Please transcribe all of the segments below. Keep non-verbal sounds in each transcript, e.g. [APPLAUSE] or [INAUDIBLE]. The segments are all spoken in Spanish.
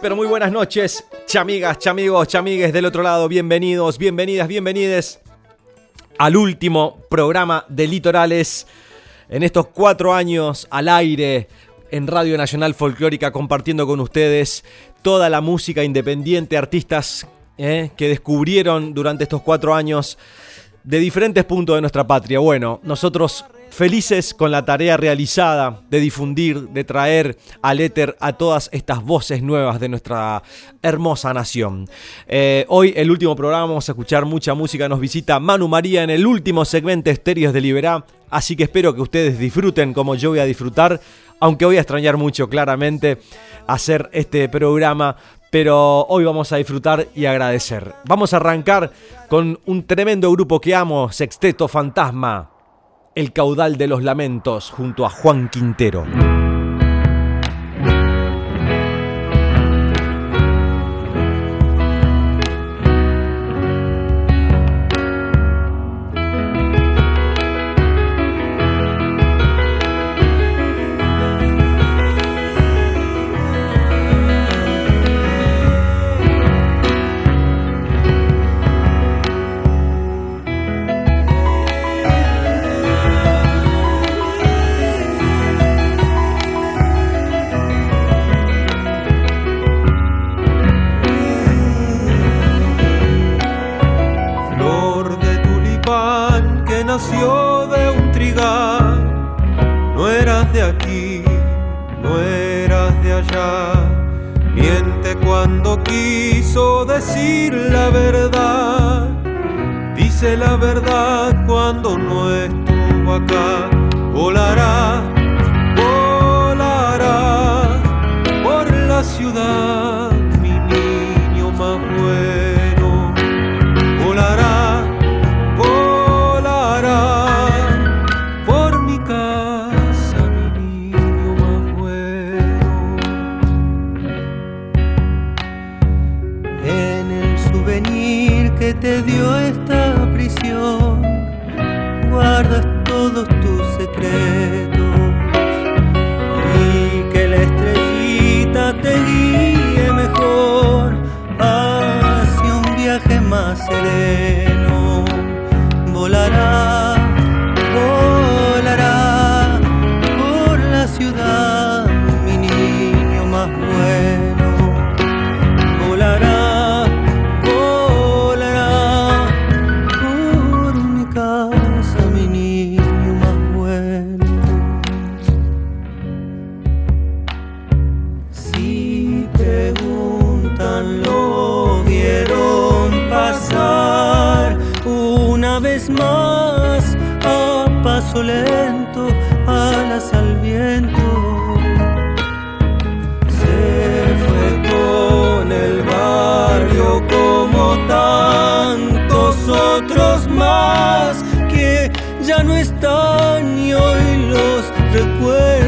Pero muy buenas noches, chamigas, chamigos, chamigues del otro lado, bienvenidos, bienvenidas, bienvenides al último programa de Litorales en estos cuatro años al aire en Radio Nacional Folclórica compartiendo con ustedes toda la música independiente, artistas eh, que descubrieron durante estos cuatro años de diferentes puntos de nuestra patria. Bueno, nosotros felices con la tarea realizada de difundir, de traer al éter a todas estas voces nuevas de nuestra hermosa nación. Eh, hoy, el último programa, vamos a escuchar mucha música. Nos visita Manu María en el último segmento Estéreos de Liberá. Así que espero que ustedes disfruten como yo voy a disfrutar, aunque voy a extrañar mucho claramente hacer este programa pero hoy vamos a disfrutar y agradecer. Vamos a arrancar con un tremendo grupo que amo, Sexteto Fantasma, El Caudal de los Lamentos, junto a Juan Quintero. más a paso lento, alas al viento. Se fue con el barrio como tantos otros más que ya no están y hoy los recuerdo.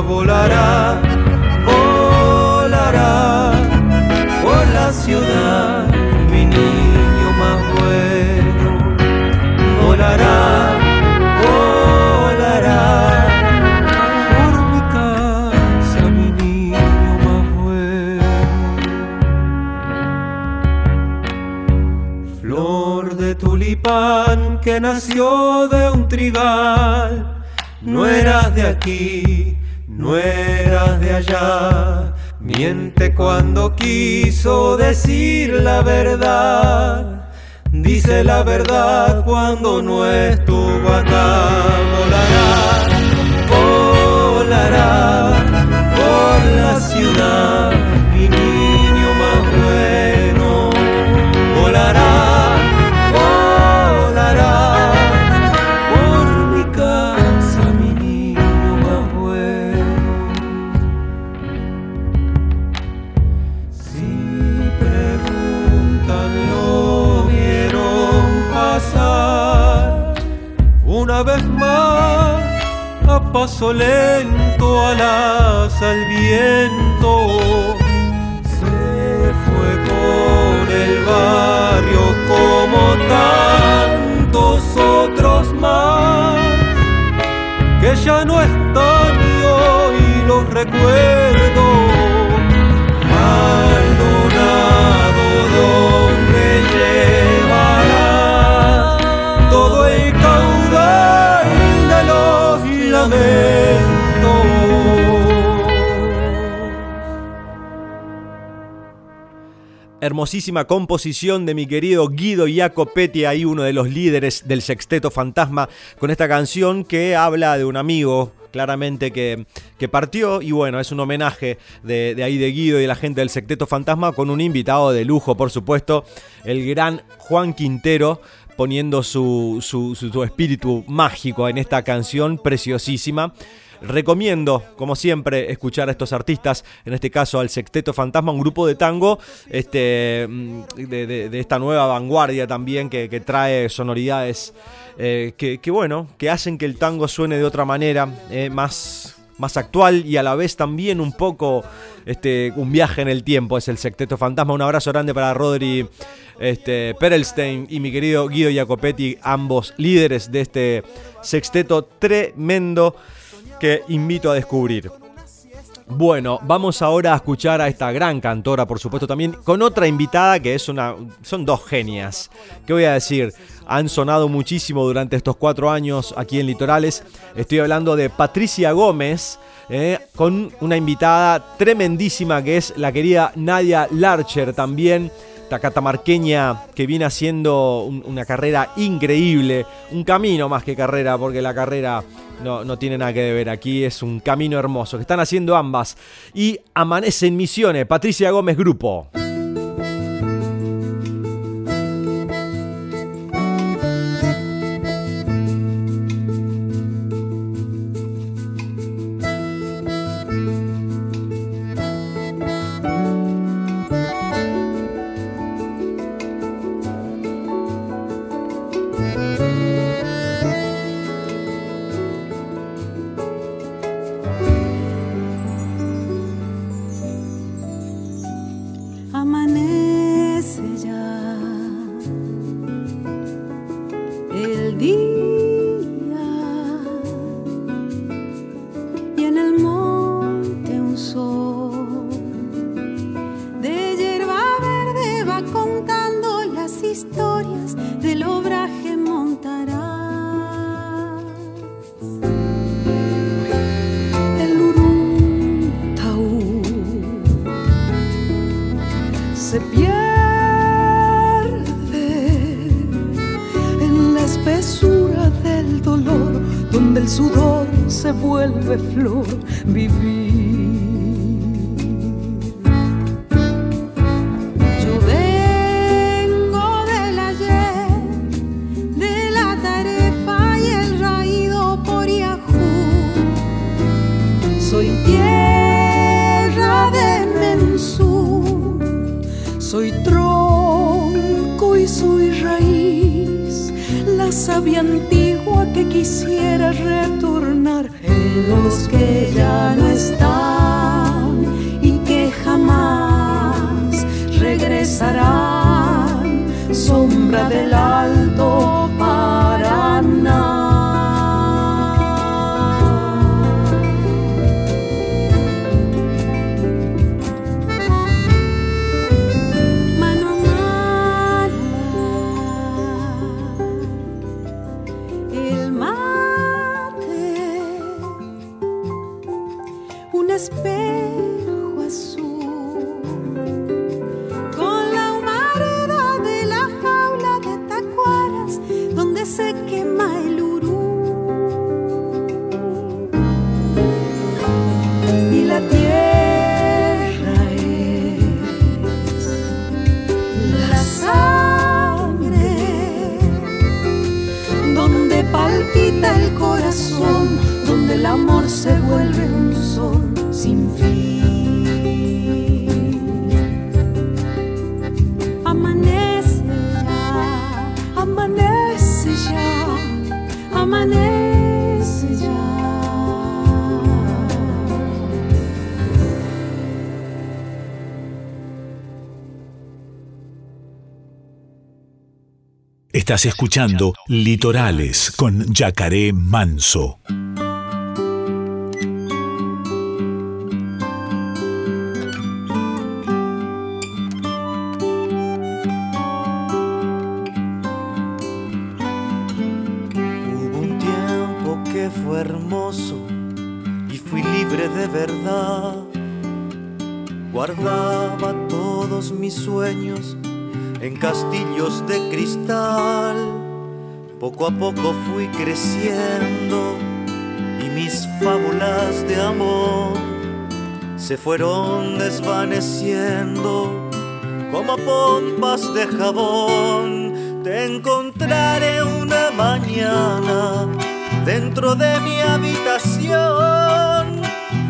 volará, volará por la ciudad, mi niño más bueno. Volará, volará por mi casa, mi niño más bueno. Flor de tulipán que nació de un trigal, no eras de aquí Miente cuando quiso decir la verdad. Dice la verdad cuando no estuvo acá. Volará, volará por la ciudad paso lento alas al viento. Se fue con el barrio como tantos otros más que ya no están y hoy los recuerdo. Maldonado, donde llevará todo el caudal Hermosísima composición de mi querido Guido Jacopetti, ahí uno de los líderes del Sexteto Fantasma, con esta canción que habla de un amigo claramente que, que, partió. Y bueno, es un homenaje de, ahí de Guido y de la gente del Sexteto Fantasma con un invitado de lujo, por supuesto, el gran Juan Quintero poniendo su, su, espíritu mágico en esta canción preciosísima. Recomiendo, como siempre, escuchar a estos artistas, en este caso al Sexteto Fantasma, un grupo de tango este, mm, de, esta nueva vanguardia también que, trae sonoridades eh, que, bueno, que hacen que el tango suene de otra manera, eh, más, más actual y a la vez también un poco este, un viaje en el tiempo. Es el Sexteto Fantasma. Un abrazo grande para Rodri este, Perelstein y mi querido Guido Jacopetti, ambos líderes de este sexteto tremendo que invito a descubrir. Bueno, vamos ahora a escuchar a esta gran cantora, por supuesto, también con otra invitada que es una. Son dos genias. ¿Qué voy a decir? Han sonado muchísimo durante estos cuatro años aquí en Litorales. Estoy hablando de Patricia Gómez. Eh, con una invitada tremendísima que es la querida Nadia Larcher también catamarqueña que viene haciendo una carrera increíble, un camino más que carrera, porque la carrera no, no tiene nada que ver, aquí es un camino hermoso, que están haciendo ambas. Y Amanece en Misiones, Patricia Gómez Grupo. El amor se vuelve un sol sin fin. Amanece ya, amanece ya, amanece ya. Estás escuchando Litorales con Yacaré Manso. Desvaneciendo como pompas de jabón. Te encontraré una mañana dentro de mi habitación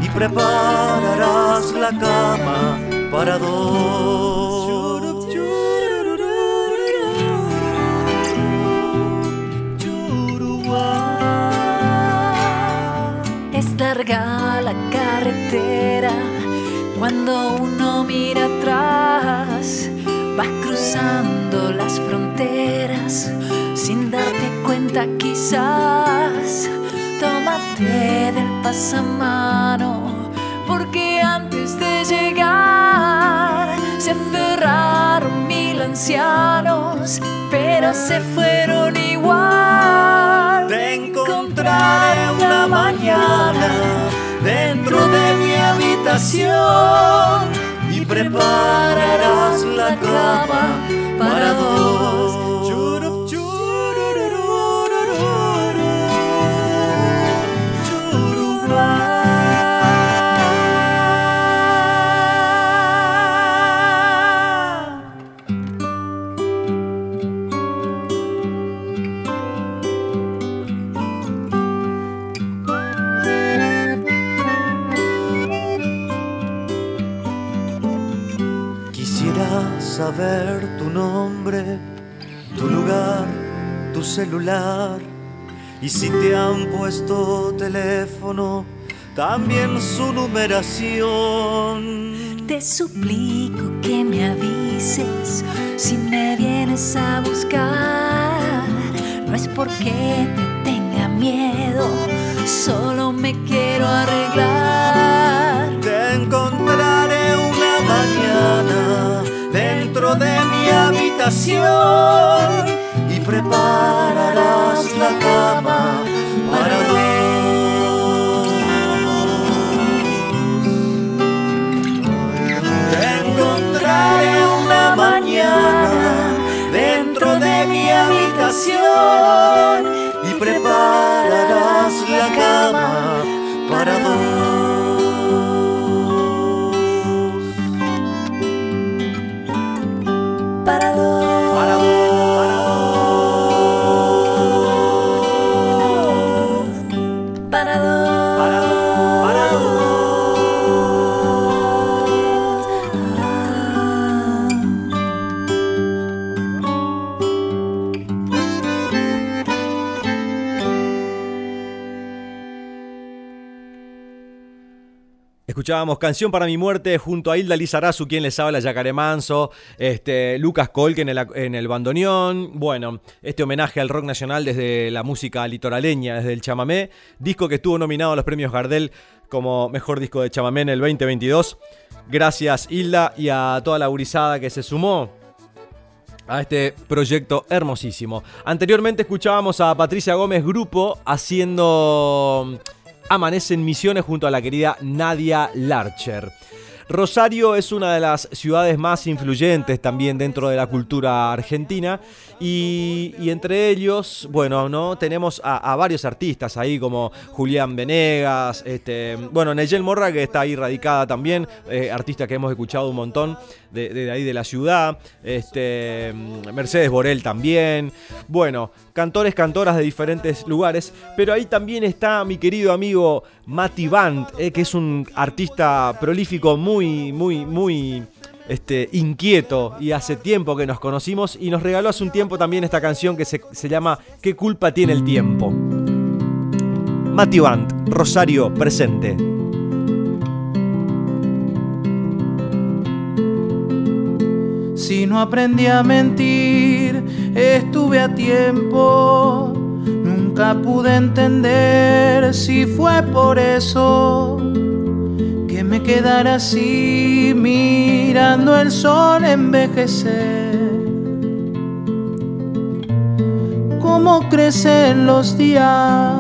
y prepararás la cama para dos. Es larga la carretera cuando uno mira atrás. Vas cruzando las fronteras sin darte cuenta quizás. Tómate del pasamano porque antes de llegar se aferraron mil ancianos, pero se fueron igual. Te encontraré una mañana dentro de habitación y prepararás la cama para dos. Saber tu nombre, tu lugar, tu celular y si te han puesto teléfono, también su numeración. Te suplico que me avises si me vienes a buscar. No es porque te tenga miedo, solo me quiero arreglar. De mi habitación y prepararás la cama para dos. Te encontraré una mañana dentro de mi habitación Escuchábamos Canción para mi muerte junto a Hilda Lizarazu, quien les habla, Yacaré Manso, este, Lucas Colque en el, en el bandoneón. Bueno, este homenaje al rock nacional desde la música litoraleña, desde el chamamé, disco que estuvo nominado a los premios Gardel como mejor disco de chamamé en el 2022. Gracias Hilda y a toda la gurizada que se sumó a este proyecto hermosísimo. Anteriormente escuchábamos a Patricia Gómez Grupo haciendo Amanece en Misiones junto a la querida Nadia Larcher. Rosario es una de las ciudades más influyentes también dentro de la cultura argentina y, entre ellos, bueno, ¿no? tenemos a, varios artistas ahí como Julián Venegas, este, bueno, Neyel Morra que está ahí radicada también, eh, artista que hemos escuchado un montón de, ahí de la ciudad, este, Mercedes Borel también, bueno, cantores, cantoras de diferentes lugares, pero ahí también está mi querido amigo Mati Band, eh, que es un artista prolífico muy, muy, muy este, inquieto y hace tiempo que nos conocimos y nos regaló hace un tiempo también esta canción que se, se llama ¿Qué culpa tiene el tiempo? Mati Band, Rosario, presente. Si no aprendí a mentir, estuve a tiempo. Nunca pude entender si fue por eso que me quedara así mirando el sol envejecer. Cómo crecen los días,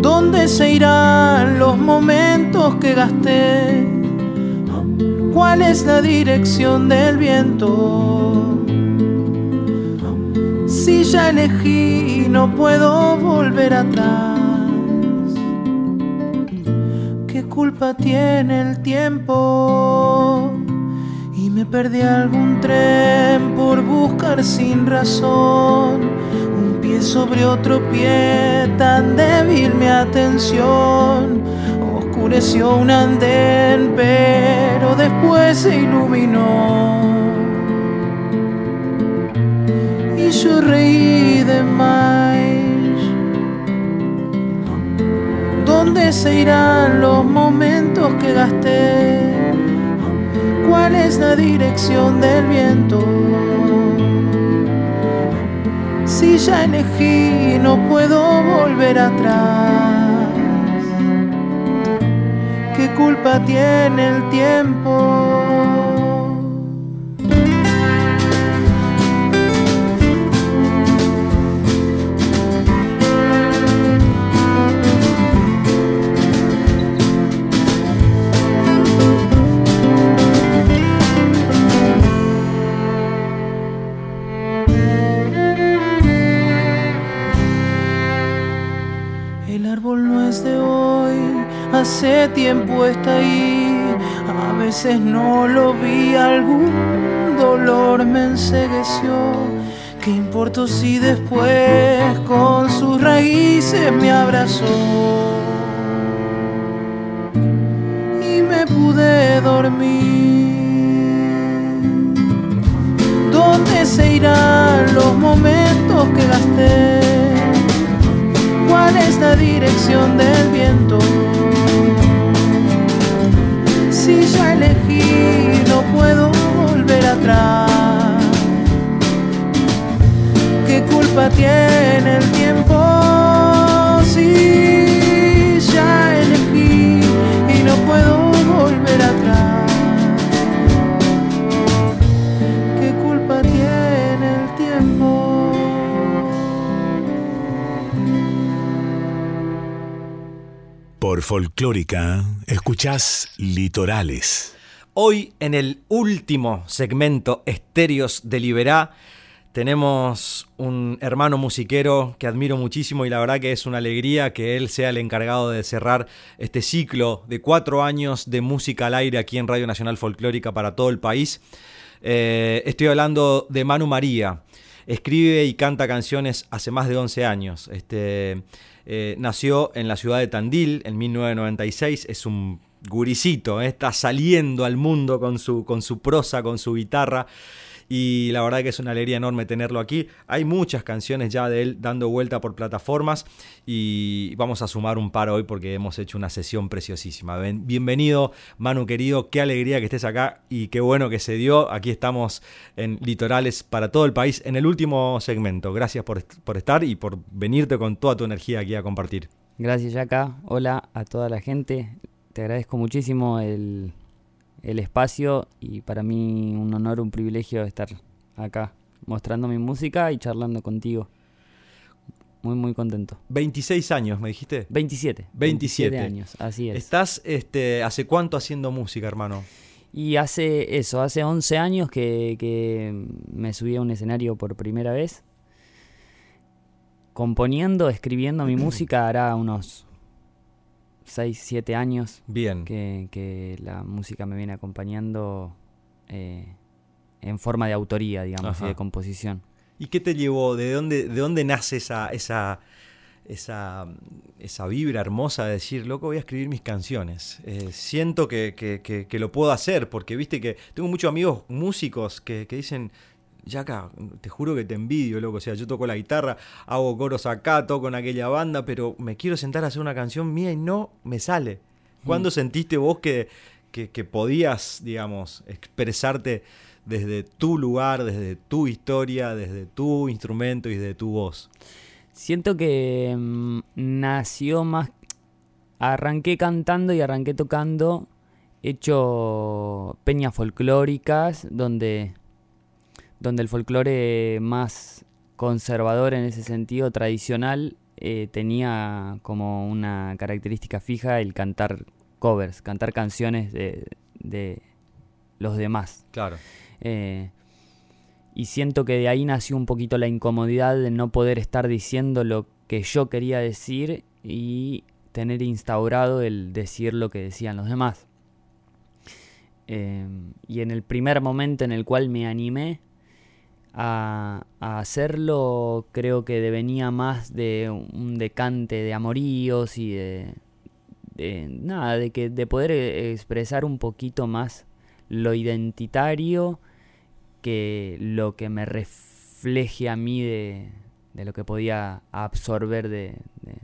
dónde se irán los momentos que gasté cuál es la dirección del viento. Si ya elegí, no puedo volver atrás. Culpa tiene el tiempo? Y me perdí algún tren por buscar sin razón. Un pie sobre otro pie, tan débil mi atención oscureció un andén, pero después se iluminó. Y yo reí de más. Se irán los momentos que gasté? ¿Cuál es la dirección del viento? Si ya elegí, no puedo volver atrás culpa tiene el tiempo? Tiempo está ahí. A veces no lo vi, algún dolor me ensegueció. ¿Qué importó si después con sus raíces me abrazó? Y me pude dormir. ¿Dónde se irán los momentos que gasté? ¿Cuál es la dirección del viento? Si ya elegí, no puedo volver atrás. ¿Qué culpa tiene el tiempo si Folclórica Escuchás Litorales. Hoy en el último segmento Estéreos de Liberá tenemos un hermano musiquero que admiro muchísimo y la verdad que es una alegría que él sea el encargado de cerrar este ciclo de cuatro años de música al aire aquí en Radio Nacional Folclórica para todo el país. Eh, estoy hablando de Manu María. Escribe y canta canciones hace más de 11 años. Este, eh, nació en la ciudad de Tandil en 1996, es un guricito, eh, está saliendo al mundo con su, con su prosa, con su guitarra y la verdad que es una alegría enorme tenerlo aquí. Hay muchas canciones ya de él dando vuelta por plataformas y vamos a sumar un par hoy porque hemos hecho una sesión preciosísima. Bienvenido Manu querido, qué alegría que estés acá y qué bueno que se dio. Aquí estamos en Litorales para todo el país en el último segmento. Gracias por, por estar y por venirte con toda tu energía aquí a compartir. Gracias Yaka, hola a toda la gente. Te agradezco muchísimo el, el espacio y para mí un honor, un privilegio estar acá mostrando mi música y charlando contigo. muy, muy contento. 26 años, me dijiste. 27. 27. años, así es. ¿Estás este, hace cuánto haciendo música, hermano? Y hace eso, hace 11 años que, que me subí a un escenario por primera vez. Componiendo, escribiendo mi [CLEARS THROAT] música hará unos 6, 7 años Bien. que, que la música me viene acompañando eh, en forma de autoría, digamos, Ajá. y de composición. ¿Y qué te llevó? ¿De dónde, de dónde nace esa, esa, esa, esa vibra hermosa de decir, loco, voy a escribir mis canciones? Eh, siento que, que- que- que lo puedo hacer, porque viste que tengo muchos amigos músicos que, que dicen, ya acá, te juro que te envidio, loco. O sea, yo toco la guitarra, hago coros acá, toco en aquella banda, pero me quiero sentar a hacer una canción mía y no me sale. ¿Cuándo sentiste vos que, que, que podías, digamos, expresarte desde tu lugar, desde tu historia, desde tu instrumento y desde tu voz? Siento que mm, nació más... Arranqué cantando y arranqué tocando, hecho peñas folclóricas, donde, donde el folclore más conservador en ese sentido, tradicional, eh, tenía como una característica fija el cantar covers, cantar canciones de, de los demás. Claro. Eh, y siento que de ahí nació un poquito la incomodidad de no poder estar diciendo lo que yo quería decir y tener instaurado el decir lo que decían los demás. Eh, y en el primer momento en el cual me animé a, a hacerlo, creo que devenía más de un decante de amoríos y de, de nada, de que de poder eh, expresar un poquito más lo identitario que lo que me refleje a mí de, de lo que podía absorber de, de,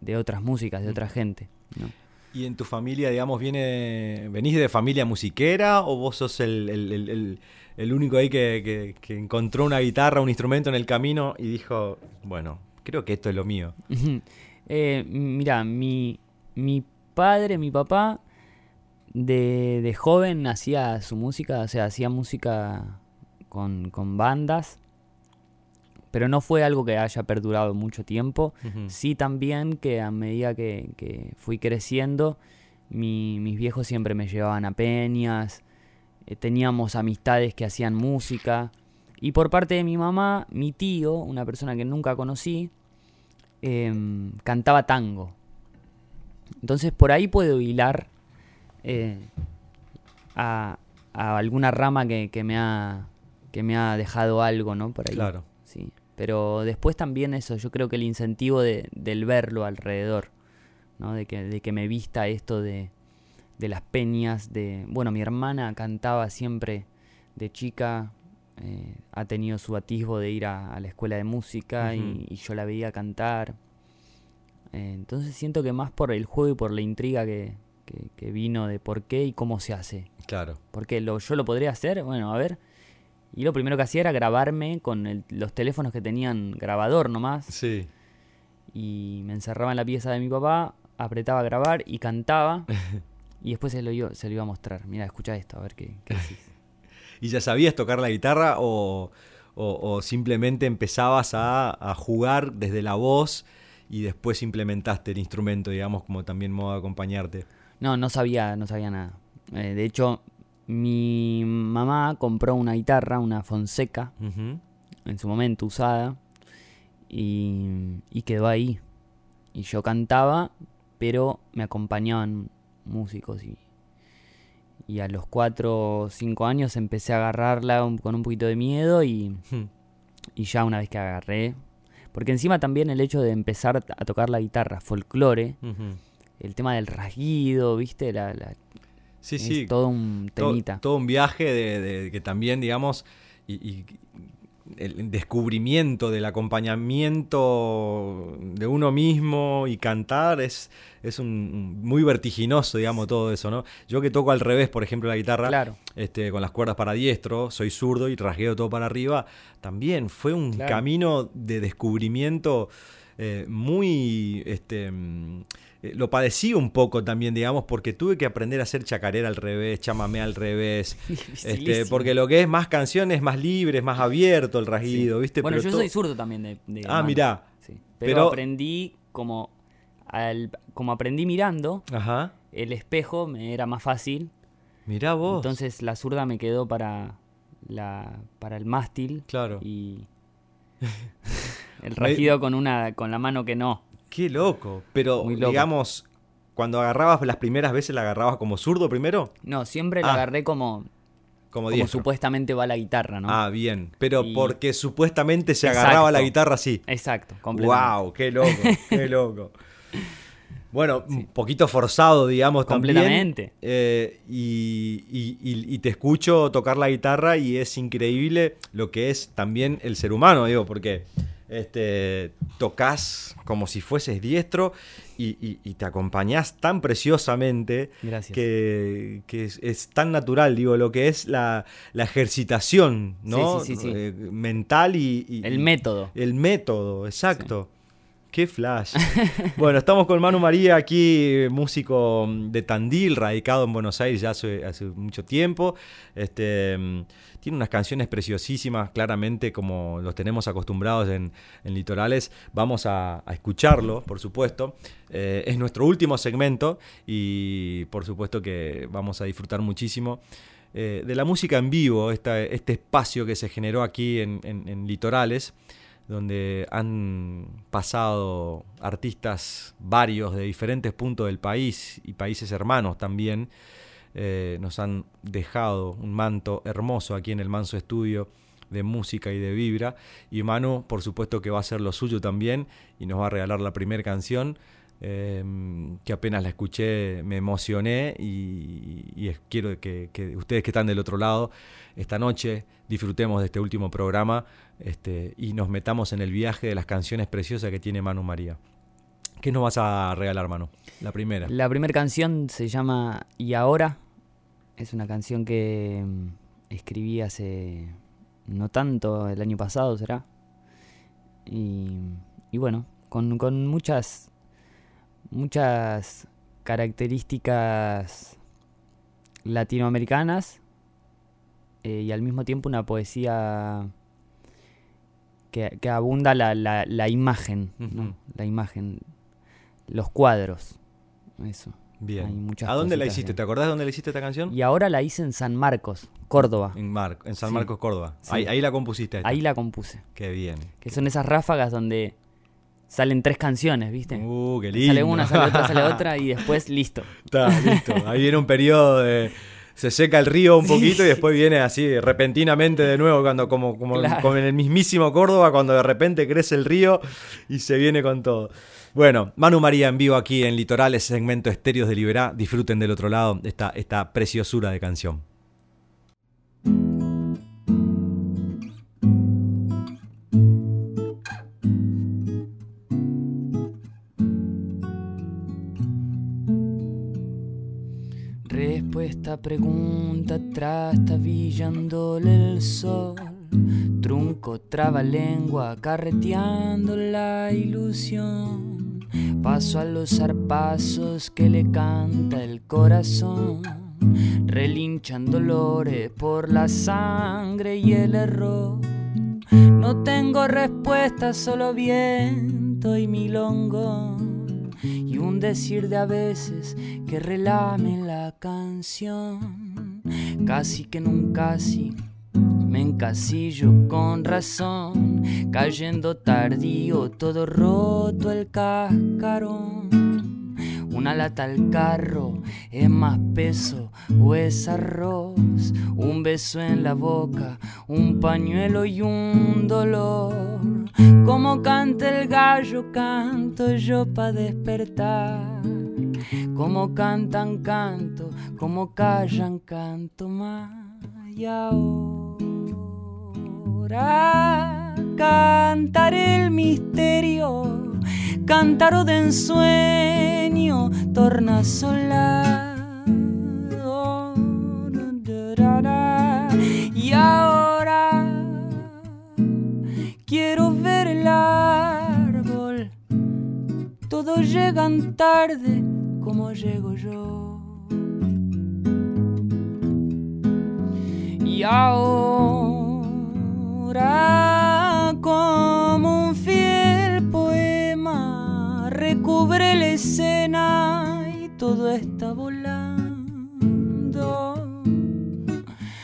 de otras músicas, de otra gente. ¿no? ¿Y en tu familia, digamos, viene, venís de familia musiquera o vos sos el, el- el- el- único ahí que, que- que encontró una guitarra, un instrumento en el camino y dijo, bueno, creo que esto es lo mío? [LAUGHS] Eh, mira, mi, mi padre, mi papá, de, de joven hacía su música, o sea, hacía música con, con bandas, pero no fue algo que haya perdurado mucho tiempo. Sí también que a medida que, que fui creciendo, mi- mis viejos siempre me llevaban a peñas, eh, teníamos amistades que hacían música. Y por parte de mi mamá, mi tío, una persona que nunca conocí, em, cantaba tango. Entonces por ahí puedo hilar eh, a, a alguna rama que, que me ha, que me ha dejado algo, ¿no? Por ahí. Claro. Sí. Pero después también eso, yo creo que el incentivo de, del verlo alrededor, ¿no? De que, de que me vista esto de, de las peñas, de... Bueno, mi hermana cantaba siempre de chica, eh, ha tenido su atisbo de ir a, a la escuela de música y- yo la veía cantar. Eh, entonces siento que más por el juego y por la intriga que, que- que vino de por qué y cómo se hace. Claro. Porque lo, yo lo podría hacer, bueno, a ver. Y lo primero que hacía era grabarme con el- los teléfonos que tenían grabador nomás. Sí. Y me encerraba en la pieza de mi papá, apretaba a grabar y cantaba. [LAUGHS] y después se lo, iba, se lo iba a mostrar. Mira, escucha esto, a ver qué, qué decís. [LAUGHS] ¿Y ya sabías tocar la guitarra o, o- o simplemente empezabas a, a jugar desde la voz y después implementaste el instrumento, digamos, como también modo de acompañarte? No, no sabía, no sabía nada. Eh, de hecho, mi mamá compró una guitarra, una Fonseca, en su momento usada, y, y quedó ahí. Y yo cantaba, pero me acompañaban músicos y, y a los 4 o 5 años empecé a agarrarla un- con un poquito de miedo y, Hmm. y ya una vez que agarré, porque encima también el hecho de empezar a tocar la guitarra, folclore, el tema del rasguido, ¿viste? La, la- Sí, es sí. todo un temita. Todo, un viaje de, de- que también, digamos, y, y el descubrimiento del acompañamiento de uno mismo y cantar es, es un, muy vertiginoso, digamos, todo eso, ¿no? Yo que toco al revés, por ejemplo, la guitarra, Claro. este, con las cuerdas para diestro, soy zurdo y rasgueo todo para arriba, también fue un Claro. camino de descubrimiento eh, muy... Este, eh, lo padecí un poco también, digamos, porque tuve que aprender a hacer chacarera al revés, chamamé al revés, [LAUGHS] este, porque lo que es más canciones, más libre, más abierto el rasguido, ¿viste? Bueno, Pero yo soy zurdo también de, de Ah, mano. mirá. sí. Pero, Pero- aprendí como, al, como aprendí mirando, Ajá. el espejo me era más fácil. Mirá vos. Entonces la zurda me quedó para, la, para el mástil Claro. y [LAUGHS] [LAUGHS] el regido con, una, con la mano que no. Qué loco. Pero, loco. digamos, cuando agarrabas las primeras veces, ¿la agarrabas como zurdo primero? No, siempre la Ah. agarré como, Como supuestamente va la guitarra, ¿no? Ah, bien. Pero Y- porque supuestamente se Exacto. agarraba la guitarra así. Exacto, completamente. ¡Wow! ¡Qué loco! [LAUGHS] ¡Qué loco! Bueno, un poquito forzado, digamos, también. Completamente. Eh, y- y te escucho tocar la guitarra y es increíble lo que es también el ser humano, digo, porque este, tocas como si fueses diestro y, y- y te acompañás tan preciosamente que, que es, es tan natural, digo, lo que es la, la ejercitación, ¿no? Sí, sí, sí, sí. Eh, mental y, y- El método. el método, exacto. Qué flash. bueno, estamos con Manu María aquí, músico de Tandil, radicado en Buenos Aires ya hace, mucho tiempo. Este, tiene unas canciones preciosísimas, claramente como los tenemos acostumbrados en, Litorales. Vamos a, escucharlo, por supuesto. Eh, es nuestro último segmento y por supuesto que vamos a disfrutar muchísimo eh, de la música en vivo, este espacio que se generó aquí en Litorales, donde han pasado artistas varios de diferentes puntos del país y países hermanos también. Eh, nos han dejado un manto hermoso aquí en el Manso Estudio de música y de vibra. Y Manu, por supuesto que va a hacer lo suyo también y nos va a regalar la primera canción. eh, que apenas la escuché me emocioné y, quiero que, que ustedes que están del otro lado esta noche disfrutemos de este último programa este, y nos metamos en el viaje de las canciones preciosas que tiene Manu María. ¿Qué nos vas a regalar, Manu? La primera. La primera canción se llama Y ahora. Es una canción que mm, escribí hace no tanto, el año pasado será. Y, bueno, con, con muchas, muchas características latinoamericanas eh, y al mismo tiempo una poesía que, que abunda la, la, la imagen, ¿no? La imagen, los cuadros, eso. Bien. ¿A dónde la hiciste? ¿Te acordás de dónde la hiciste esta canción? Y ahora la hice en San Marcos, Córdoba. En, Mar- en San Sí. Marcos, Córdoba. Sí. Ahí, ahí la compusiste. esta. Ahí la compuse. Qué bien. Que son esas ráfagas donde salen tres canciones, ¿viste? Uh, qué lindo. Sale una, sale otra, sale [LAUGHS] otra y después listo. Está, listo. Ahí viene un periodo de... Se seca el río un Sí. poquito y después viene así repentinamente de nuevo, cuando como, como, Claro. como en el mismísimo Córdoba, cuando de repente crece el río y se viene con todo. Bueno, Manu María en vivo aquí en Litorales, segmento Estéreos de Liberá. Disfruten del otro lado esta, esta preciosura de canción. Respuesta pregunta trastabillándole el sol. Trunco traba lengua carreteando la ilusión. Paso a los zarpazos que le canta el corazón. Relinchan dolores por la sangre y el error. No tengo respuesta, solo viento y milongo. Y un decir de a veces que relame la canción. Casi que un casi me encasillo con razón. Cayendo tardío, todo roto el cascarón. Una lata al carro es más peso o es arroz. Un beso en la boca, un pañuelo y un dolor. Como canta el gallo, canto yo pa' despertar. Como cantan, canto, como callan, canto más. Y ahora cantar el misterio, cántaro de ensueño, tornasolado. Y ahora quiero Todos llegan tarde como llego yo. Y ahora como un fiel poeta cubre la escena y todo está volando.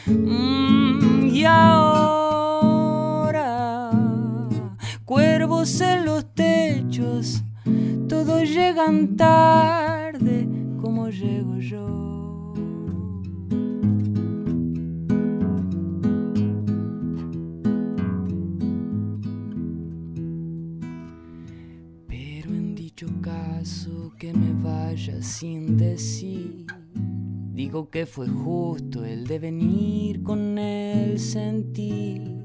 Mm, y ahora, cuervos en los techos, todos llegan tarde como llego yo. que me vaya sin decir. Digo que fue justo el devenir con el sentir.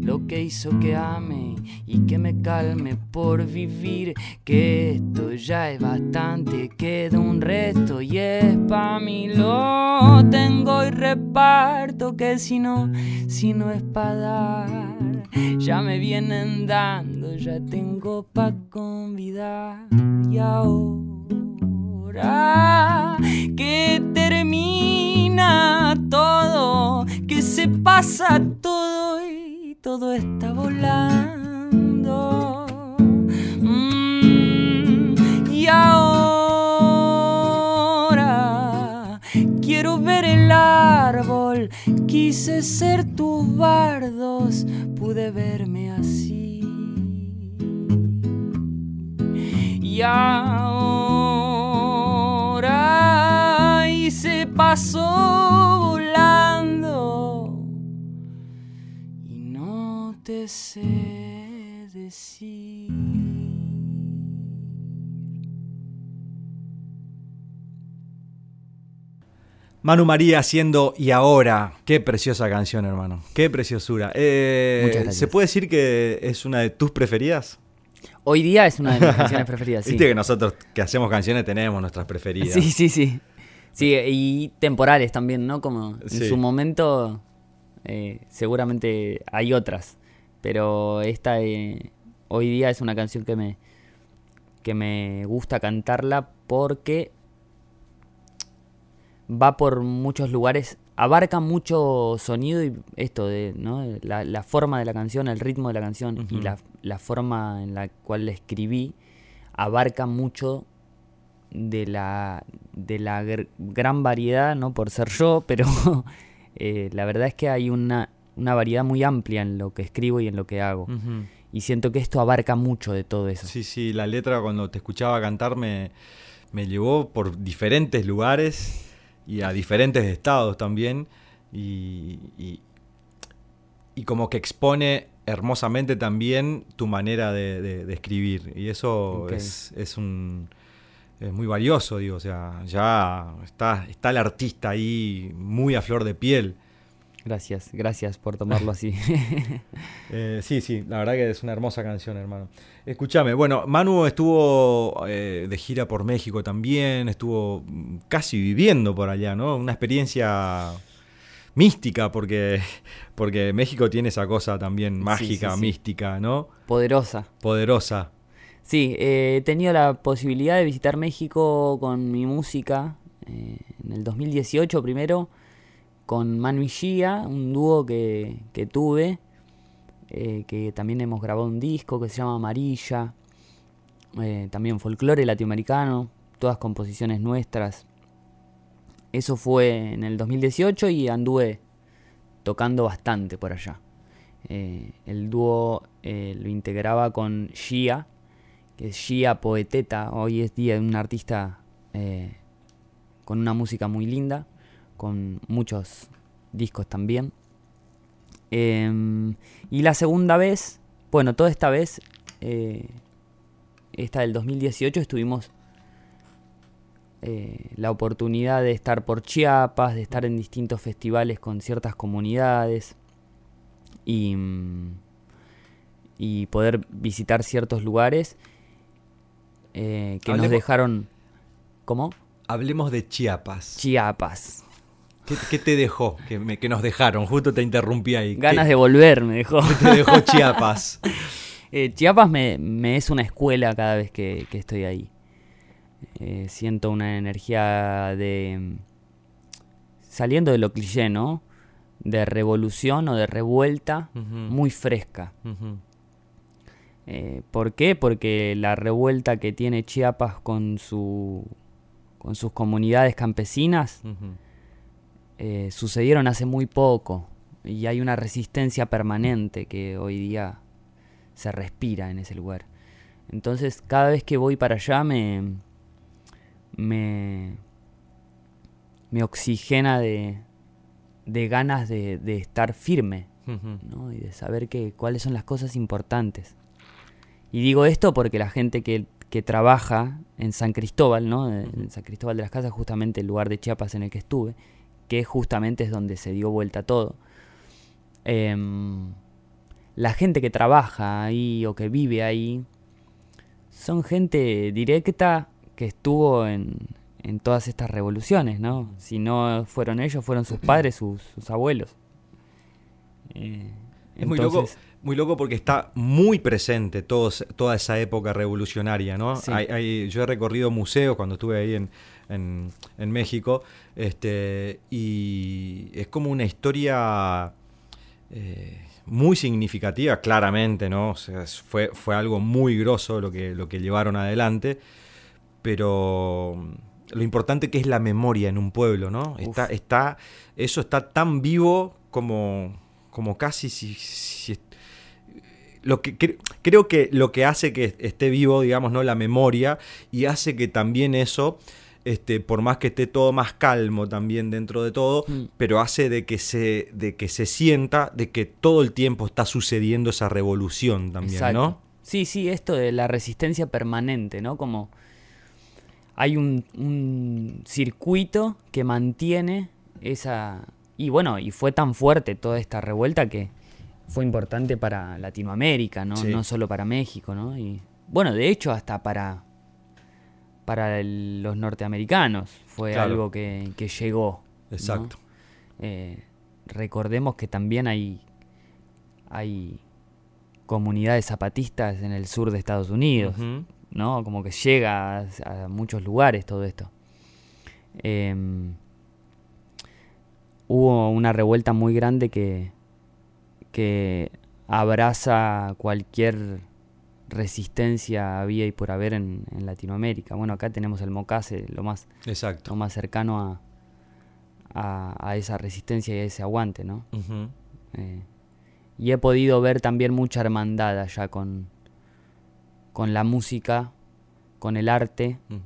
Lo que hizo que ame y que me calme por vivir. Que esto ya es bastante, queda un resto y es pa' mí. Lo tengo y reparto que si no, si no es pa' dar. Ya me vienen dando, ya tengo pa' convidar. Y ahora que termina todo, que se pasa todo y todo está volando. Mm, y ahora quiero ver el árbol, quise ser tus bardos, pude verme así. Y pasó te sé decir. Manu María haciendo Y ahora. Qué preciosa canción, hermano. Qué preciosura. Eh, ¿Se puede decir que es una de tus preferidas? Hoy día es una de mis canciones preferidas, [LAUGHS] sí. Viste que nosotros que hacemos canciones tenemos nuestras preferidas. Sí, sí, sí. Sí, y temporales también, ¿no? Como en su momento eh, seguramente hay otras, pero esta eh, hoy día es una canción que me, que me gusta cantarla porque va por muchos lugares, abarca mucho sonido y esto de ¿no? la, forma de la canción, el ritmo de la canción y la, la, forma en la cual la escribí abarca mucho de la, de la gran variedad, no por ser yo, pero [LAUGHS] eh, la verdad es que hay una, una, variedad muy amplia en lo que escribo y en lo que hago. Y siento que esto abarca mucho de todo eso. Sí, sí, la letra cuando te escuchaba cantar me, me llevó por diferentes lugares y a diferentes estados también. Y, y, como que expone hermosamente también tu manera de, escribir. Y eso es, es un es muy valioso, digo, o sea, ya está, está el artista ahí muy a flor de piel. Gracias, gracias por tomarlo así. [LAUGHS] [LAUGHS] Eh, sí, sí, la verdad que es una hermosa canción, hermano. Escúchame, bueno, Manu estuvo eh, de gira por México también, estuvo casi viviendo por allá, ¿no? Una experiencia mística, porque, porque México tiene esa cosa también mágica, mística, ¿no? Poderosa. Poderosa. Sí, eh, he tenido la posibilidad de visitar México con mi música eh, en el 2018 primero, con Manu y Gia, un dúo que, que tuve, eh, que también hemos grabado un disco que se llama Amarilla, también folclore latinoamericano, todas composiciones nuestras. Eso fue en el 2018 y anduve tocando bastante por allá. el dúo lo integraba con Gia, que es Gia Poeteta, hoy es día de un artista eh, con una música muy linda, con muchos discos también. Em, y la segunda vez, bueno, toda esta vez, eh, esta del 2018, estuvimos eh, la oportunidad de estar por Chiapas, de estar en distintos festivales con ciertas comunidades y, y poder visitar ciertos lugares eh, que nos dejaron... ¿Cómo? Hablemos de Chiapas. Chiapas. ¿Qué, te dejó? Que, que, nos dejaron, justo te interrumpí ahí. Ganas de volver me dejó. ¿Qué te dejó Chiapas? [LAUGHS] Eh, Chiapas me, me, es una escuela cada vez que, estoy ahí. Eh, siento una energía de... Saliendo de lo cliché, ¿no? De revolución o de revuelta muy fresca. Eh, ¿Por qué? Porque la revuelta que tiene Chiapas con, su, con sus comunidades campesinas. Eh, sucedieron hace muy poco y hay una resistencia permanente que hoy día se respira en ese lugar. Entonces cada vez que voy para allá me, me, me oxigena de, de ganas de, de estar firme. ¿no? y de saber que, cuáles son las cosas importantes. Y digo esto porque la gente que, que trabaja en San Cristóbal, ¿no? en San Cristóbal de las Casas, justamente el lugar de Chiapas en el que estuve, que justamente es donde se dio vuelta todo. em, la gente que trabaja ahí o que vive ahí son gente directa que estuvo en, en todas estas revoluciones, ¿no? Si no fueron ellos, fueron sus padres, sus, sus abuelos. Eh, Es muy loco, entonces- muy loco porque está muy presente todos- toda esa época revolucionaria, ¿no? Sí. Hay- hay- yo he recorrido museos cuando estuve ahí en, en- en México, este, y es como una historia eh, muy significativa, claramente, ¿no? O sea, fue, fue algo muy grosso lo que, lo que llevaron adelante, pero lo importante que es la memoria en un pueblo, ¿no? Está, está, eso está tan vivo como, como casi si, si lo que cre- creo que lo que hace que esté vivo, digamos, no la memoria y hace que también eso este, por más que esté todo más calmo también dentro de todo, Mm. pero hace de que se de que se sienta de que todo el tiempo está sucediendo esa revolución también, Exacto. ¿no? Sí, sí, esto de la resistencia permanente, ¿no? Como hay un, un circuito que mantiene esa... Y bueno, y fue tan fuerte toda esta revuelta que fue importante para Latinoamérica, ¿no? Sí. No solo para México, ¿no? Y bueno, de hecho hasta para, para el- los norteamericanos fue Claro. algo que, que llegó. ¿no? Exacto. Eh, recordemos que también hay, hay comunidades zapatistas en el sur de Estados Unidos. ¿no? Como que llega a, a muchos lugares todo esto. Em, hubo una revuelta muy grande que, que abraza cualquier resistencia había y por haber en, en Latinoamérica. Bueno, acá tenemos el Mocase, lo más, Exacto. lo más cercano a, a, a esa resistencia y a ese aguante, ¿no? Eh, y he podido ver también mucha hermandad allá con, con la música, con el arte, Mm.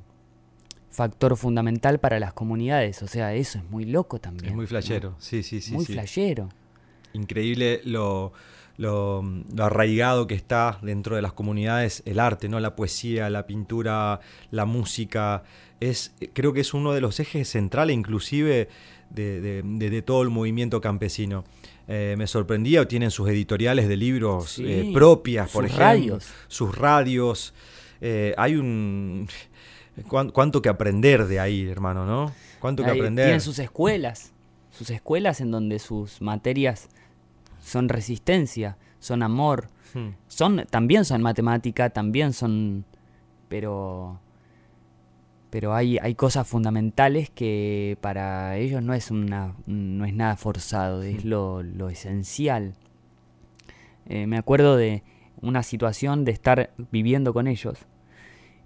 factor fundamental para las comunidades. O sea, eso es muy loco también. Es muy ¿no? flashero. Sí, sí, sí. muy sí. flashero. Increíble lo, lo, lo arraigado que está dentro de las comunidades el arte, ¿no? La poesía, la pintura, la música. Es, creo que es uno de los ejes centrales, inclusive, de, de- de- de todo el movimiento campesino. Eh, me sorprendía, tienen sus editoriales de libros Sí, eh, propias, por sus ejemplo. radios. Sus radios. Eh, hay un. cuán- Cuánto que aprender de ahí, hermano, ¿no? Cuánto que aprender. Tienen sus escuelas, sus escuelas en donde sus materias son resistencia, son amor, Hmm. son también son matemática, también son pero pero hay, hay cosas fundamentales que para ellos no es una no es nada forzado, es lo, lo esencial. Eh, me acuerdo de una situación de estar viviendo con ellos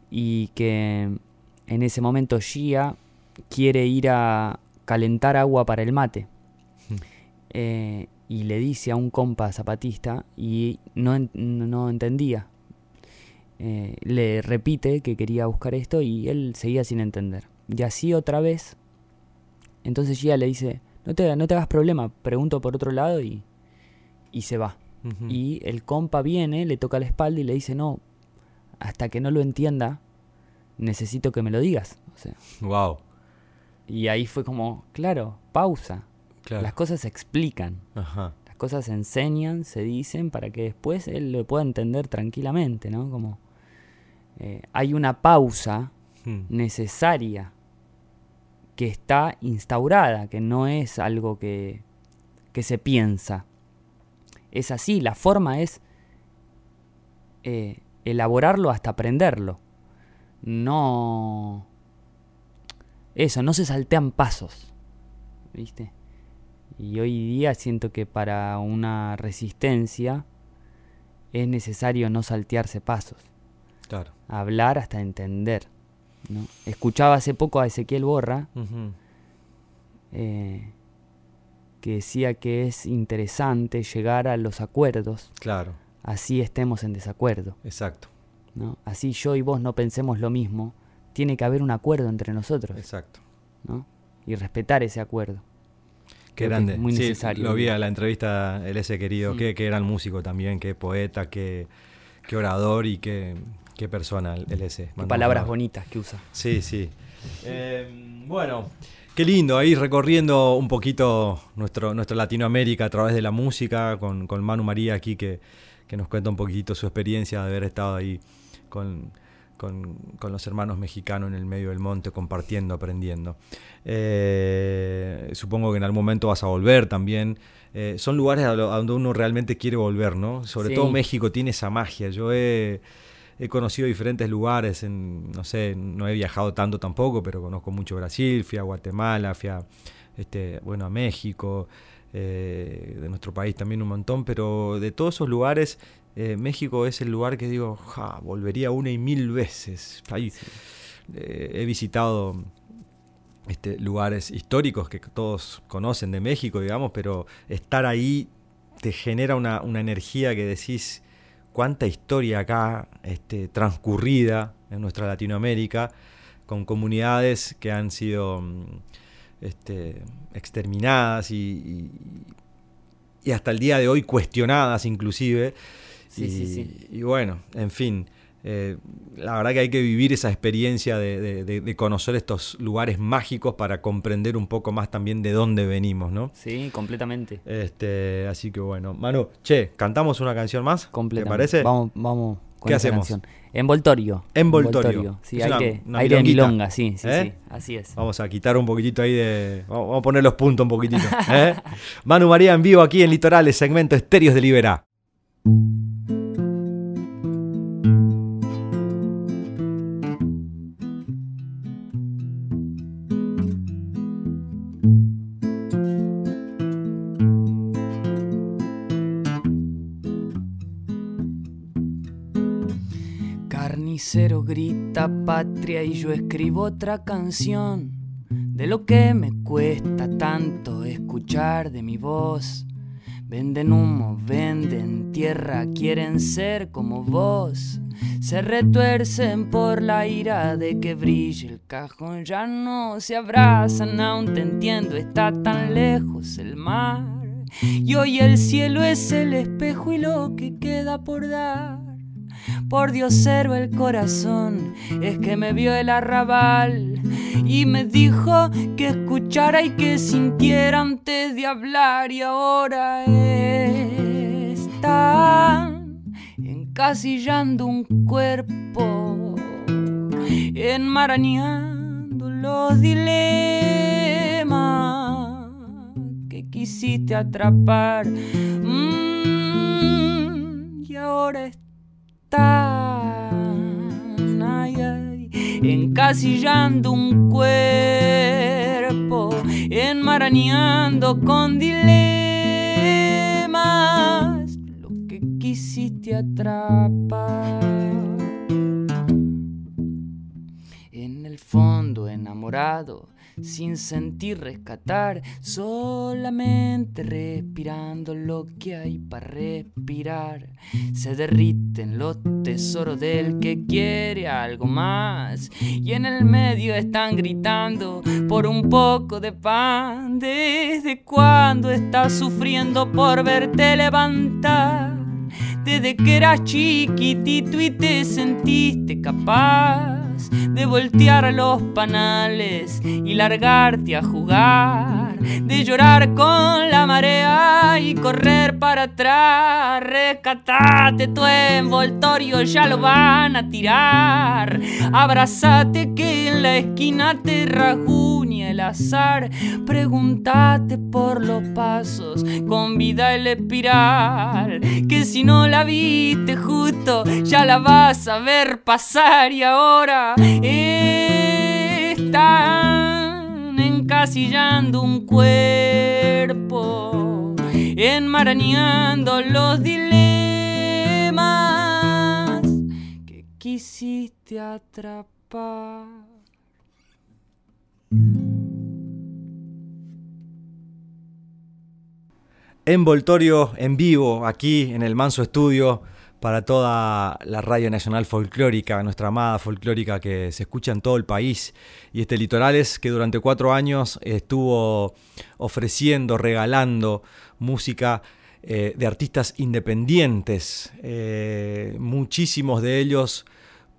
y que en ese momento Gia quiere ir a calentar agua para el mate. Eh, y le dice a un compa zapatista y no, no entendía. Eh, le repite que quería buscar esto y él seguía sin entender. Y así otra vez. Entonces Gia le dice, no te, no te hagas problema, pregunto por otro lado y, y se va. Y el compa viene, le toca la espalda y le dice, no, hasta que no lo entienda, necesito que me lo digas. O sea, Wow. y ahí fue como, claro, pausa. Claro. Las cosas se explican. Ajá. Las cosas se enseñan, se dicen para que después él lo pueda entender tranquilamente, ¿no? Como eh, hay una pausa Hmm. necesaria que está instaurada, que no es algo que, que se piensa. Es así, la forma es eh, elaborarlo hasta aprenderlo. No... Eso, no se saltean pasos. ¿Viste? Y hoy día siento que para una resistencia es necesario no saltearse pasos, Claro. hablar hasta entender. ¿no? Escuchaba hace poco a Ezequiel Borra eh, que decía que es interesante llegar a los acuerdos, Claro, así estemos en desacuerdo. exacto, ¿no? Así yo y vos no pensemos lo mismo, tiene que haber un acuerdo entre nosotros exacto. ¿no? y respetar ese acuerdo. Qué Creo que grande. muy Sí, necesario. lo vi a la entrevista, el ese querido, Sí. qué, qué gran músico también, qué poeta, qué, qué orador y qué, qué persona el, ese. Qué palabras bonitas que usa. Sí, sí. Eh, bueno, qué lindo ahí recorriendo un poquito nuestro, nuestro Latinoamérica a través de la música, con, con Manu María aquí que, que nos cuenta un poquitito su experiencia de haber estado ahí con, con- con los hermanos mexicanos en el medio del monte, compartiendo, aprendiendo. Eh, supongo que en algún momento vas a volver también. Eh, son lugares a, lo- a donde uno realmente quiere volver, ¿no? Sobre Sí. todo México tiene esa magia. Yo he, he conocido diferentes lugares, en, no sé, no he viajado tanto tampoco, pero conozco mucho Brasil, fui a Guatemala, fui a, este, bueno, a México, eh, de nuestro país también un montón, pero de todos esos lugares, eh, México es el lugar que digo, ja, volvería una y mil veces. Ahí, eh, he visitado este, lugares históricos que todos conocen de México, digamos, pero estar ahí te genera una, una energía que decís, cuánta historia acá este, transcurrida en nuestra Latinoamérica, con comunidades que han sido mm, este, exterminadas y, y- y hasta el día de hoy cuestionadas inclusive. Sí, y, sí, sí. y bueno, en fin, eh, la verdad que hay que vivir esa experiencia de, de- de- de conocer estos lugares mágicos para comprender un poco más también de dónde venimos, ¿no? Sí, completamente. Este, así que bueno, Manu, che, cantamos una canción más. ¿Te parece? Vamos, vamos con ¿Qué esa hacemos? canción. Envoltorio. Envoltorio. Sí, Es una- aire, una aire de milonguita. milonga, sí, sí, ¿Eh? sí. Así es. Vamos a quitar un poquitito ahí de. Vamos vamos a poner los puntos un poquitito. ¿eh? [LAUGHS] Manu María en vivo aquí en Litorales, segmento Estéreos de Libera. Carnicero grita patria y yo escribo otra canción de lo que me cuesta tanto escuchar de mi voz. Venden humo, venden tierra, quieren ser como vos. Se retuercen por la ira de que brille el cajón. Ya no se abrazan, aún te entiendo, está tan lejos el mar. Y hoy el cielo es el espejo y lo que queda por dar. Por Diosero el corazón es que me vio el arrabal y me dijo que escuchara y que sintiera antes de hablar y ahora están encasillando un cuerpo, enmarañando los dilemas que quisiste atrapar. Mm, y ahora están ay, ay, encasillando un cuerpo, enmarañando con dilemas lo que quisiste atrapar. En el fondo enamorado, sin sentir rescatar, solamente respirando lo que hay para respirar. Se derriten los tesoros del que quiere algo más. Y en el medio están gritando por un poco de pan. ¿Desde cuándo estás sufriendo por verte levantar? Desde que eras chiquitito y te sentiste capaz de voltear los panales y largarte a jugar, de llorar con la marea y correr para atrás. Rescatate tu envoltorio, ya lo van a tirar. Abrazate que en la esquina te rasguña azar. Pregúntate por los pasos con vida el espiral, que si no la viste justo, ya la vas a ver pasar y ahora están encasillando un cuerpo, enmarañando los dilemas quisiste atrapar. Envoltorio en vivo aquí en el Manso Estudio para toda la Radio Nacional Folclórica, nuestra amada folclórica que se escucha en todo el país. Y este Litorales que durante cuatro años estuvo ofreciendo, regalando música eh, de artistas independientes, eh, muchísimos de ellos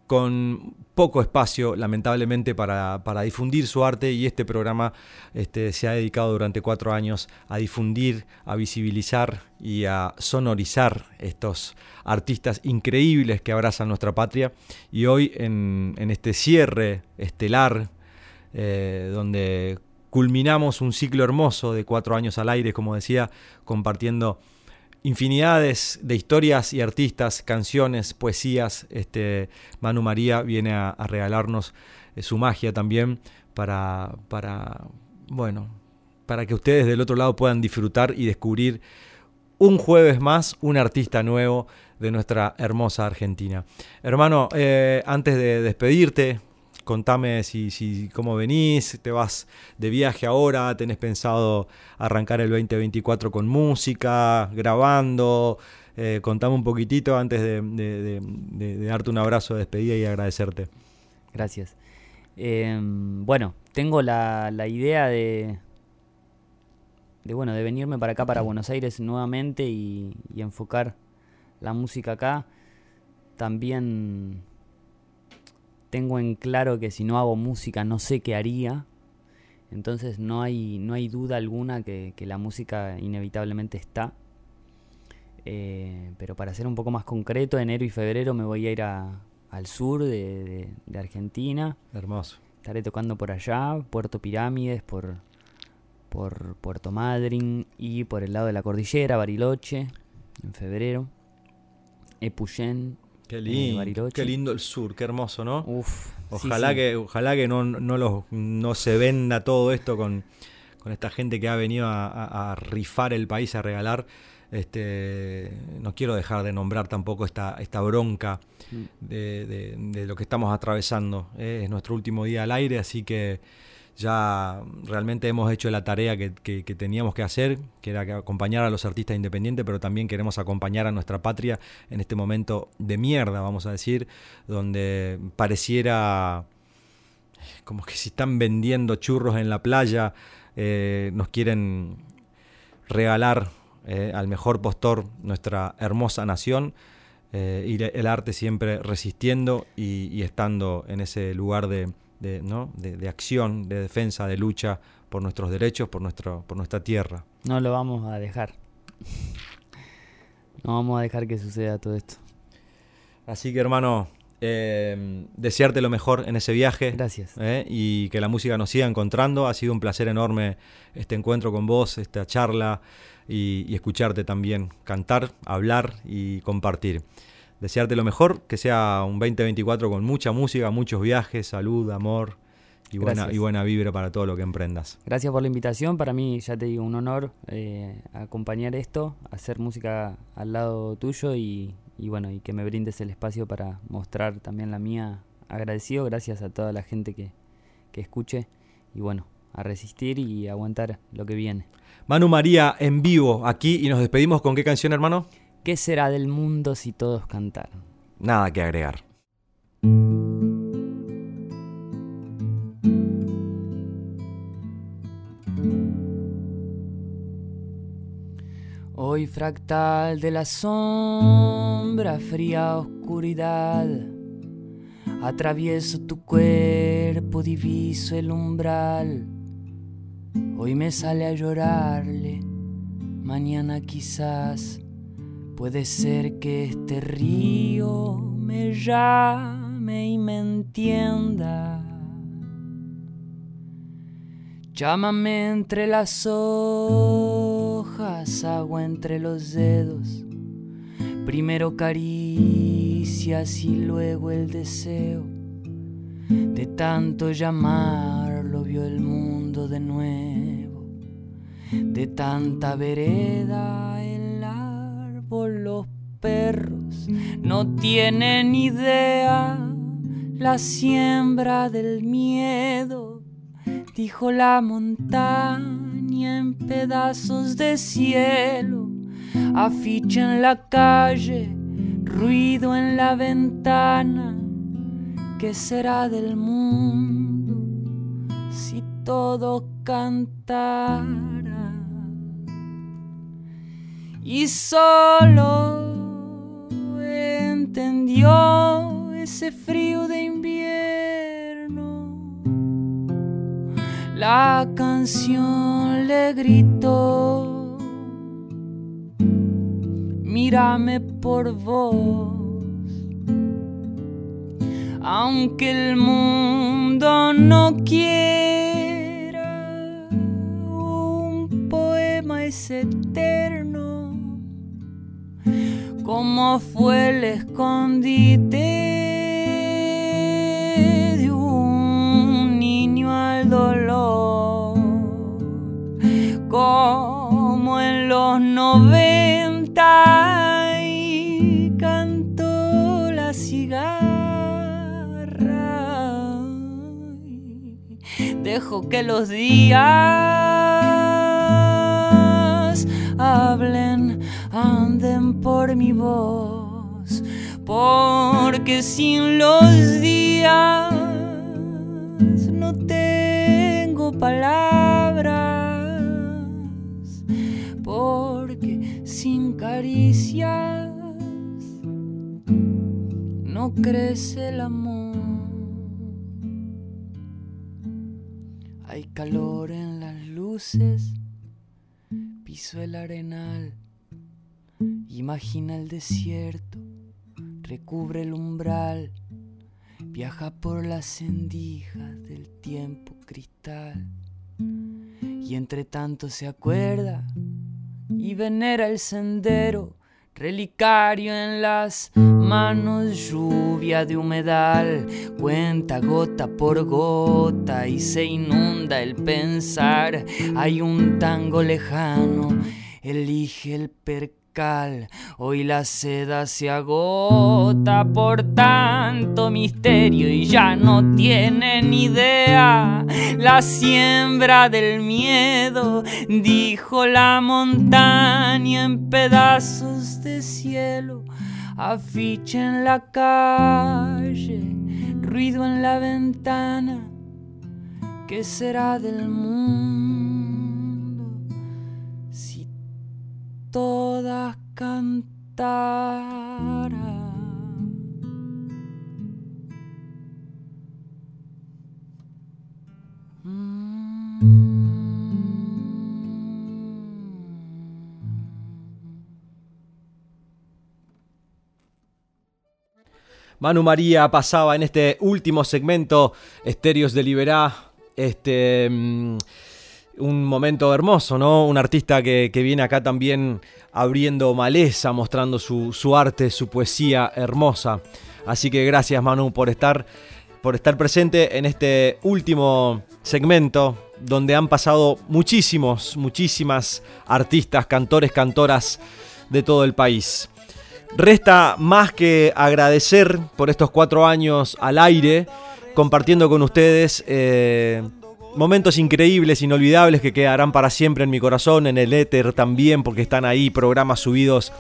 con poco espacio, lamentablemente, para, difundir su arte y este programa este, se ha dedicado durante cuatro años a difundir, a visibilizar y a sonorizar estos artistas increíbles que abrazan nuestra patria. Y hoy en, este cierre estelar, eh, donde culminamos un ciclo hermoso de cuatro años al aire, como decía, compartiendo infinidades de historias y artistas, canciones, poesías. Este, Manu María viene a, regalarnos eh, su magia también para, para, bueno, para que ustedes del otro lado puedan disfrutar y descubrir un jueves más un artista nuevo de nuestra hermosa Argentina. Hermano, eh, antes de despedirte, contame si, si, cómo venís, te vas de viaje ahora, tenés pensado arrancar el 2024 con música, grabando. Eh, contame un poquitito antes de, darte un abrazo de despedida y agradecerte. Gracias. Em, bueno, tengo la, idea de, de, bueno, de venirme para acá, para Buenos Aires nuevamente y enfocar la música acá. También tengo en claro que si no hago música no sé qué haría. Entonces no hay, no hay duda alguna que, la música inevitablemente está. Eh, pero para ser un poco más concreto, enero y febrero me voy a ir al sur de, Argentina. Hermoso. Estaré tocando por allá, Puerto Pirámides, por, por Puerto Madryn y por el lado de la cordillera, Bariloche, en febrero. Epuyén, Qué lindo, qué lindo el sur, qué hermoso, ¿no? ojalá que, ojalá que no, no, no se venda todo esto con, esta gente que ha venido a, rifar el país, a regalar. Este, no quiero dejar de nombrar tampoco esta, esta bronca mm. de, de, lo que estamos atravesando. ¿eh? Es nuestro último día al aire, así que ya realmente hemos hecho la tarea que, teníamos que hacer, que era acompañar a los artistas independientes, pero también queremos acompañar a nuestra patria en este momento de mierda, vamos a decir, donde pareciera como que si están vendiendo churros en la playa, eh, nos quieren regalar eh, al mejor postor nuestra hermosa nación. Eh, y el arte siempre resistiendo y estando en ese lugar de, de, ¿no? de, acción, de defensa, de lucha por nuestros derechos, por, nuestro, por nuestra tierra. No lo vamos a dejar. No vamos a dejar que suceda todo esto. Así que hermano, eh, desearte lo mejor en ese viaje. Gracias. Eh, y que la música nos siga encontrando. Ha sido un placer enorme este encuentro con vos, esta charla y, y escucharte también cantar, hablar y compartir desearte lo mejor, que sea un 2024 con mucha música, muchos viajes, salud, amor y buena, y buena vibra para todo lo que emprendas. Gracias por la invitación, para mí ya te digo un honor eh, acompañar esto, hacer música al lado tuyo y, bueno, y que me brindes el espacio para mostrar también la mía agradecido, gracias a toda la gente que, que escuche y bueno, a resistir y aguantar lo que viene. Manu María en vivo aquí y nos despedimos con qué canción hermano? ¿Qué será del mundo si todos cantaran? Nada que agregar. Hoy fractal de la sombra, fría oscuridad, atravieso tu cuerpo, diviso el umbral. Hoy me sale a llorarle, mañana quizás Puede ser que este río me llame y me entienda. Llámame entre las hojas, agua entre los dedos. Primero caricias y luego el deseo. De tanto llamarlo vio el mundo de nuevo. De tanta vereda los perros no tienen idea. La siembra del miedo, dijo la montaña en pedazos de cielo, aficha en la calle, ruido en la ventana. ¿Qué será del mundo si todo cantara? Y solo entendió ese frío de invierno. La canción le gritó, mírame por vos aunque el mundo no quiera, un poema es eterno, como fue el escondite de un niño al dolor, como en los noventa y cantó la cigarra. dejo que los días hablen, anden por mi voz, porque sin los días no tengo palabras, porque sin caricias no crece el amor. Hay calor en las luces, piso el arenal, imagina el desierto, recubre el umbral, viaja por las sendijas del tiempo cristal, y entre tanto se acuerda y venera el sendero relicario en las manos, lluvia de humedal, cuenta gota por gota y se inunda el pensar. Hay un tango lejano, elige el percal Hoy la seda se agota por tanto misterio y ya no tienen idea. La siembra del miedo, dijo la montaña en pedazos de cielo. Afiche en la calle, ruido en la ventana. ¿Qué será del mundo? Todas cantarán. Manu María pasaba en este último segmento, Estéreos de Liberá, este... Un momento hermoso, ¿no? Un artista que, viene acá también abriendo maleza, mostrando su, arte, su poesía hermosa. Así que gracias Manu por estar, por estar presente en este último segmento donde han pasado muchísimos, muchísimas artistas, cantores, cantoras de todo el país. Resta más que agradecer por estos cuatro años al aire, compartiendo con ustedes eh, momentos increíbles, inolvidables que quedarán para siempre en mi corazón, en el éter también, porque están ahí programas subidos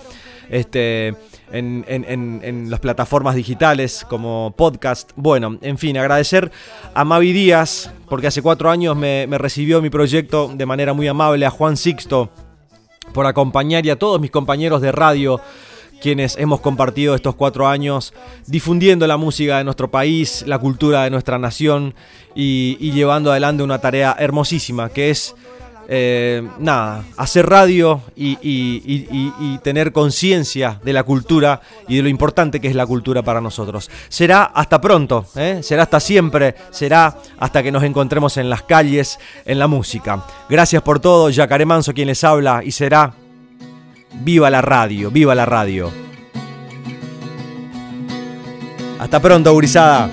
este, en, las plataformas digitales como podcast. Bueno, en fin, agradecer a Mavi Díaz, porque hace cuatro años me, me recibió mi proyecto de manera muy amable, a Juan Sixto por acompañar y a todos mis compañeros de radio quienes hemos compartido estos cuatro años difundiendo la música de nuestro país, la cultura de nuestra nación y, llevando adelante una tarea hermosísima que es eh, nada, hacer radio y, tener conciencia de la cultura y de lo importante que es la cultura para nosotros. Será hasta pronto, ¿eh? será hasta siempre, será hasta que nos encontremos en las calles, en la música. Gracias por todo, Yacaré Manso quien les habla y será Viva la radio, viva la radio. Hasta pronto, gurizada.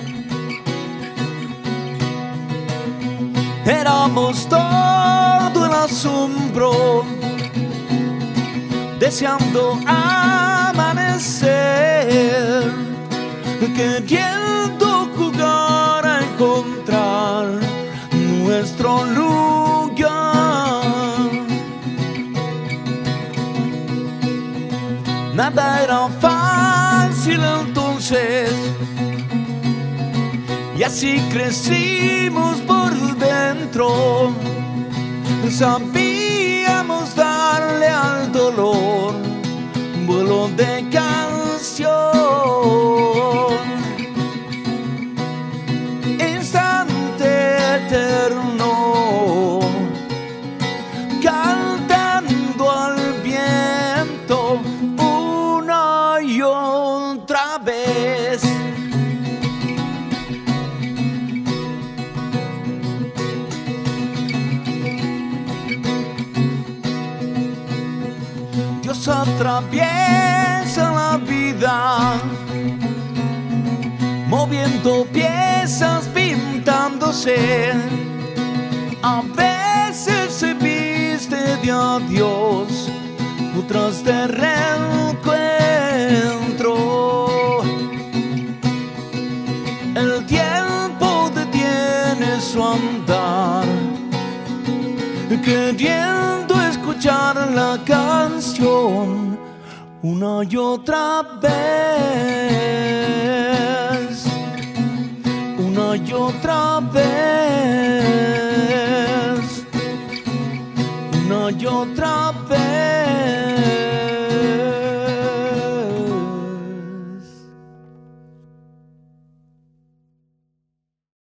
Éramos todo el asombro, deseando amanecer, queriendo Nada era fácil entonces. Y así crecimos por dentro. Sabíamos darle al dolor vuelo de moviendo piezas, pintándose. A veces se viste de adiós, otras de reencuentro. El tiempo detiene su andar queriendo escuchar la canción una y otra vez, una y otra vez, una y otra vez.